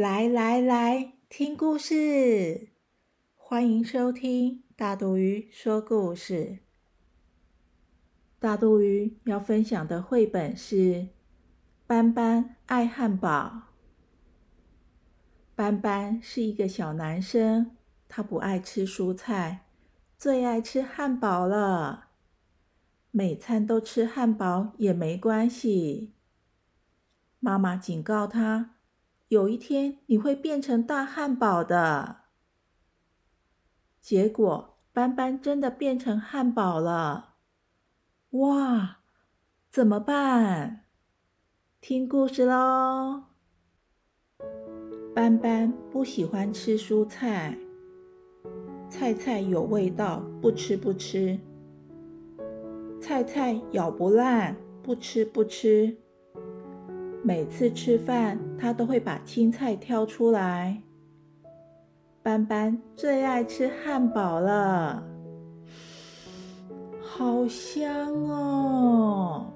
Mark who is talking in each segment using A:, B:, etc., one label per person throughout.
A: 来来来，听故事！欢迎收听大肚鱼说故事。大肚鱼要分享的绘本是《斑斑爱汉堡》。斑斑是一个小男生，他不爱吃蔬菜，最爱吃汉堡了。每餐都吃汉堡也没关系。妈妈警告他。有一天你会变成大汉堡的。结果斑斑真的变成汉堡了，哇！怎么办？听故事喽。斑斑不喜欢吃蔬菜，菜菜有味道，不吃不吃。菜菜咬不烂，不吃不吃。每次吃饭，他都会把青菜挑出来。斑斑最爱吃汉堡了，好香哦！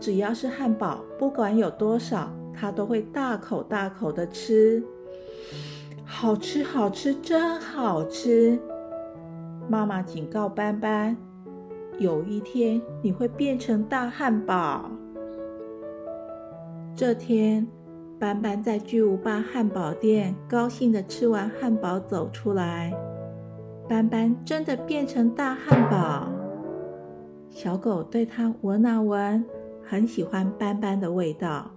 A: 只要是汉堡，不管有多少，他都会大口大口的吃。好吃，好吃，真好吃！妈妈警告斑斑，有一天你会变成大汉堡。这天，斑斑在巨无霸汉堡店高兴的吃完汉堡走出来。斑斑真的变成大汉堡，小狗对它闻啊闻，很喜欢斑斑的味道。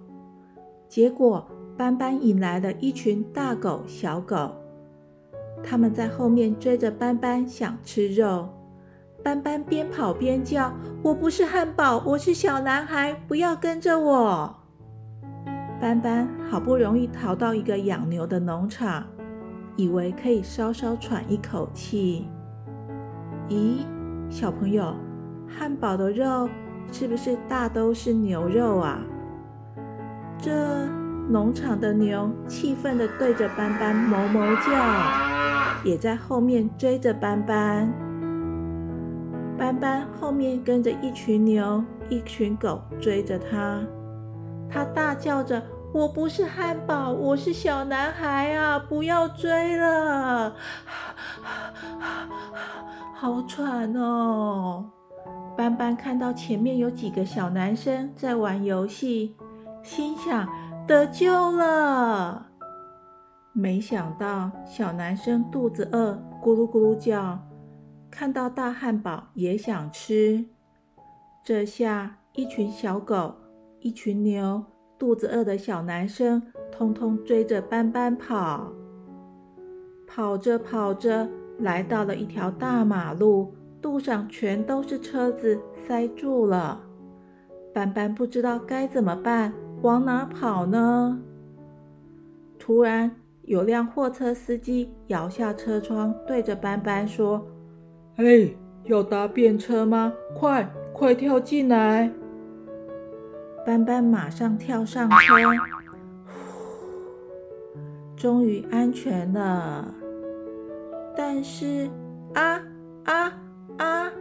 A: 结果，斑斑引来了一群大狗、小狗，他们在后面追着斑斑，想吃肉。斑斑边跑边叫：“我不是汉堡，我是小男孩，不要跟着我。”斑斑好不容易逃到一个养牛的农场，以为可以稍稍喘一口气。咦，小朋友，汉堡的肉是不是大都是牛肉啊？这农场的牛气愤地对着斑斑哞哞叫，也在后面追着斑斑。斑斑后面跟着一群牛、一群狗追着它。他大叫着：“我不是汉堡，我是小男孩啊！不要追了，好喘哦！”斑斑看到前面有几个小男生在玩游戏，心想：“得救了。”没想到小男生肚子饿，咕噜咕噜叫，看到大汉堡也想吃。这下一群小狗。一群牛，肚子饿的小男生，通通追着斑斑跑。跑着跑着，来到了一条大马路，路上全都是车子，塞住了。斑斑不知道该怎么办，往哪跑呢？突然，有辆货车司机摇下车窗，对着斑斑说：“
B: 嘿，要搭便车吗？快快跳进来！”
A: 斑斑马上跳上车，终于安全了。但是，啊啊啊！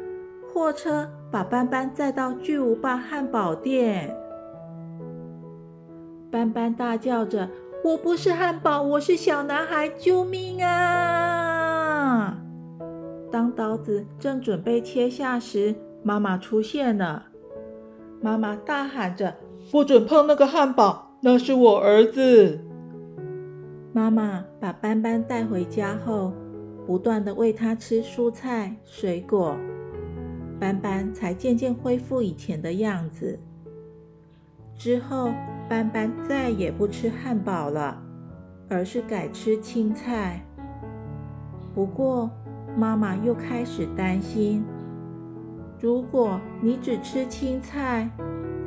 A: 货车把斑斑载到巨无霸汉堡店。斑斑大叫着：“我不是汉堡，我是小男孩！救命啊！”当刀子正准备切下时，妈妈出现了。妈妈大喊着：“
B: 不准碰那个汉堡，那是我儿子！”
A: 妈妈把斑斑带回家后，不断的喂他吃蔬菜、水果，斑斑才渐渐恢复以前的样子。之后，斑斑再也不吃汉堡了，而是改吃青菜。不过，妈妈又开始担心。如果你只吃青菜，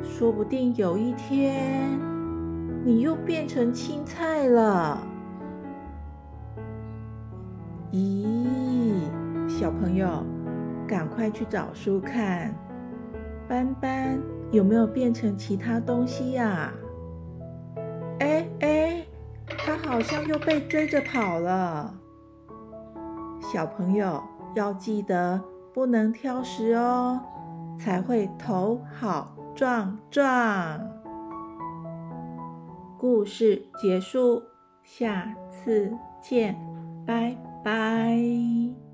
A: 说不定有一天你又变成青菜了。咦，小朋友，赶快去找书看，斑斑有没有变成其他东西呀？哎哎，它好像又被追着跑了。小朋友要记得不能挑食哦，才会头好壮壮。故事结束，下次见，拜拜。